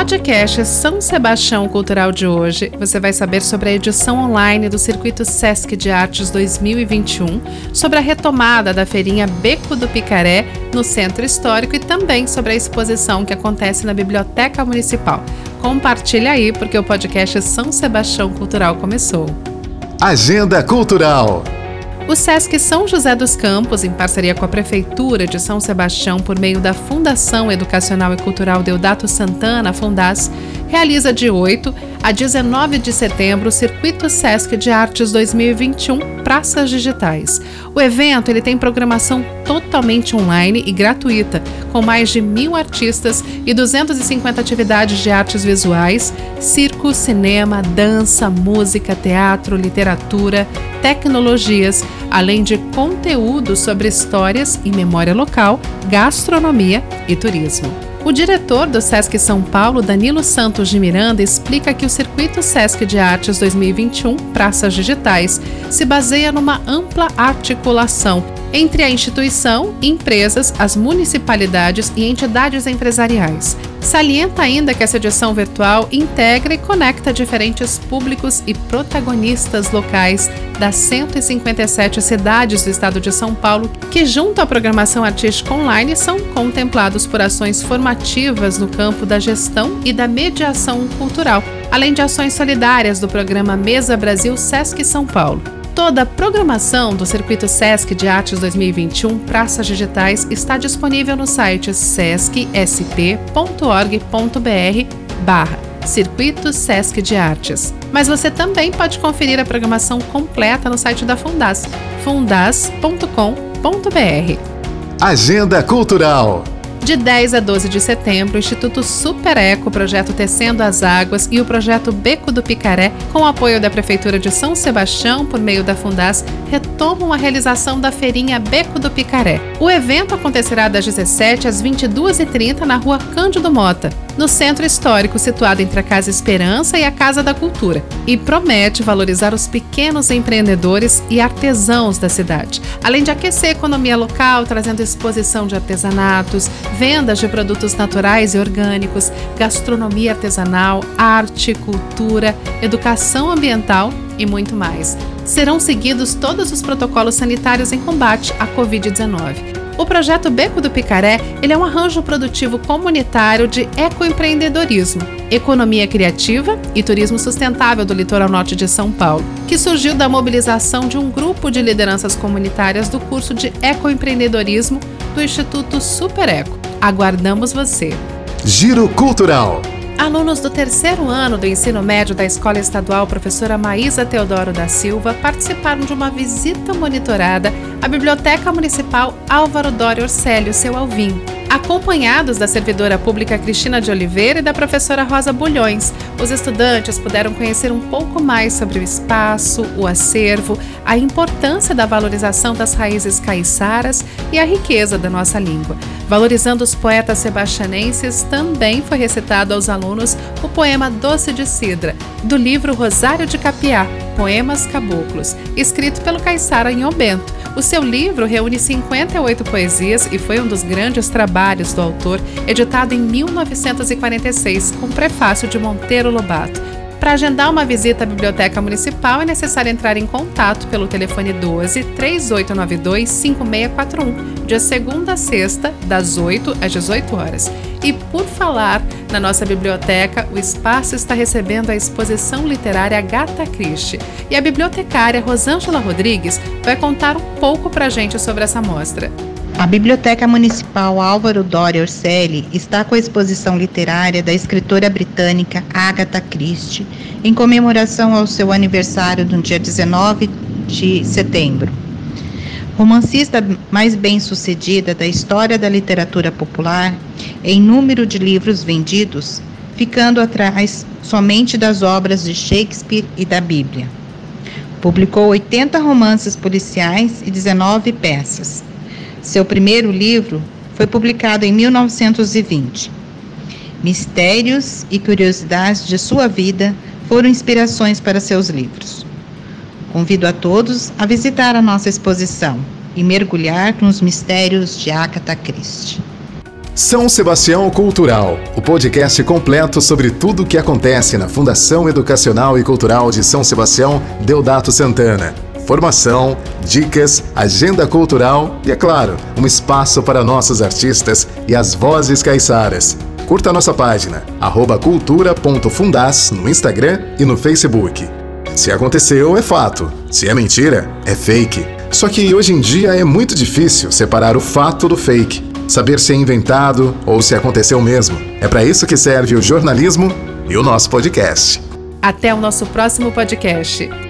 podcast São Sebastião Cultural de hoje, você vai saber sobre a edição online do Circuito Sesc de Artes 2021, sobre a retomada da feirinha Beco do Picaré no Centro Histórico e também sobre a exposição que acontece na Biblioteca Municipal. Compartilha aí, porque o podcast São Sebastião Cultural começou. Agenda Cultural. O SESC São José dos Campos, em parceria com a Prefeitura de São Sebastião, por meio da Fundação Educacional e Cultural Deodato Santana, Fundas, realiza de 8 a 19 de setembro o Circuito Sesc de Artes 2021 Praças Digitais. O evento ele tem programação totalmente online e gratuita, com mais de mil artistas e 250 atividades de artes visuais, circo, cinema, dança, música, teatro, literatura, tecnologias, além de conteúdo sobre histórias e memória local, gastronomia e turismo. O diretor do Sesc São Paulo, Danilo Santos de Miranda, explica que o Circuito Sesc de Artes 2021 Praças Digitais se baseia numa ampla articulação entre a instituição, empresas, as municipalidades e entidades empresariais. Salienta ainda que essa edição virtual integra e conecta diferentes públicos e protagonistas locais das 157 cidades do estado de São Paulo, que, junto à programação artística online, são contemplados por ações formativas no campo da gestão e da mediação cultural, além de ações solidárias do programa Mesa Brasil Sesc São Paulo. Toda a programação do Circuito Sesc de Artes 2021 Praças Digitais está disponível no site sescsp.org.br barra Circuito Sesc de Artes. Mas você também pode conferir a programação completa no site da Fundas, fundas.com.br. Agenda Cultural de 10 a 12 de setembro, o Instituto Super Eco, projeto Tecendo as Águas e o projeto Beco do Picaré, com apoio da Prefeitura de São Sebastião por meio da Fundas, retomam a realização da feirinha Beco do Picaré. O evento acontecerá das 17 às 22h30 na rua Cândido Mota, no centro histórico situado entre a Casa Esperança e a Casa da Cultura, e promete valorizar os pequenos empreendedores e artesãos da cidade, além de aquecer a economia local, trazendo exposição de artesanatos, vendas de produtos naturais e orgânicos, gastronomia artesanal, arte, cultura, educação ambiental e muito mais. Serão seguidos todos os protocolos sanitários em combate à Covid-19. O projeto Beco do Picaré ele é um arranjo produtivo comunitário de ecoempreendedorismo, economia criativa e turismo sustentável do litoral norte de São Paulo, que surgiu da mobilização de um grupo de lideranças comunitárias do curso de ecoempreendedorismo do Instituto Super Eco. Aguardamos você. Giro Cultural. Alunos do terceiro ano do ensino médio da Escola Estadual Professora Maísa Teodoro da Silva participaram de uma visita monitorada à Biblioteca Municipal Álvaro Dório Orcélio, seu Alvim acompanhados da servidora pública Cristina de Oliveira e da professora Rosa Bulhões. Os estudantes puderam conhecer um pouco mais sobre o espaço, o acervo, a importância da valorização das raízes caiçaras e a riqueza da nossa língua. Valorizando os poetas sebastianenses, também foi recitado aos alunos o poema Doce de Cidra, do livro Rosário de Capiá, Poemas Caboclos, escrito pelo caiçara Inho Bento. O seu livro reúne 58 poesias e foi um dos grandes trabalhos do autor, editado em 1946, com prefácio de Monteiro Lobato. Para agendar uma visita à Biblioteca Municipal é necessário entrar em contato pelo telefone 12 3892 5641, de segunda a sexta, das 8 às 18 horas. E por falar na nossa biblioteca, o espaço está recebendo a exposição literária Gata Christie. E a bibliotecária Rosângela Rodrigues vai contar um pouco para a gente sobre essa mostra. A Biblioteca Municipal Álvaro Doria Orselli está com a exposição literária da escritora britânica Agatha Christie, em comemoração ao seu aniversário no dia 19 de setembro. Romancista mais bem-sucedida da história da literatura popular, em número de livros vendidos, ficando atrás somente das obras de Shakespeare e da Bíblia. Publicou 80 romances policiais e 19 peças seu primeiro livro foi publicado em 1920. Mistérios e curiosidades de sua vida foram inspirações para seus livros. Convido a todos a visitar a nossa exposição e mergulhar nos mistérios de Agatha Christie. São Sebastião Cultural, o podcast completo sobre tudo o que acontece na Fundação Educacional e Cultural de São Sebastião Deodato Santana. Formação, dicas, agenda cultural e, é claro, um espaço para nossos artistas e as vozes caiçaras. Curta nossa página, cultura.fundas no Instagram e no Facebook. Se aconteceu, é fato. Se é mentira, é fake. Só que hoje em dia é muito difícil separar o fato do fake saber se é inventado ou se aconteceu mesmo. É para isso que serve o jornalismo e o nosso podcast. Até o nosso próximo podcast.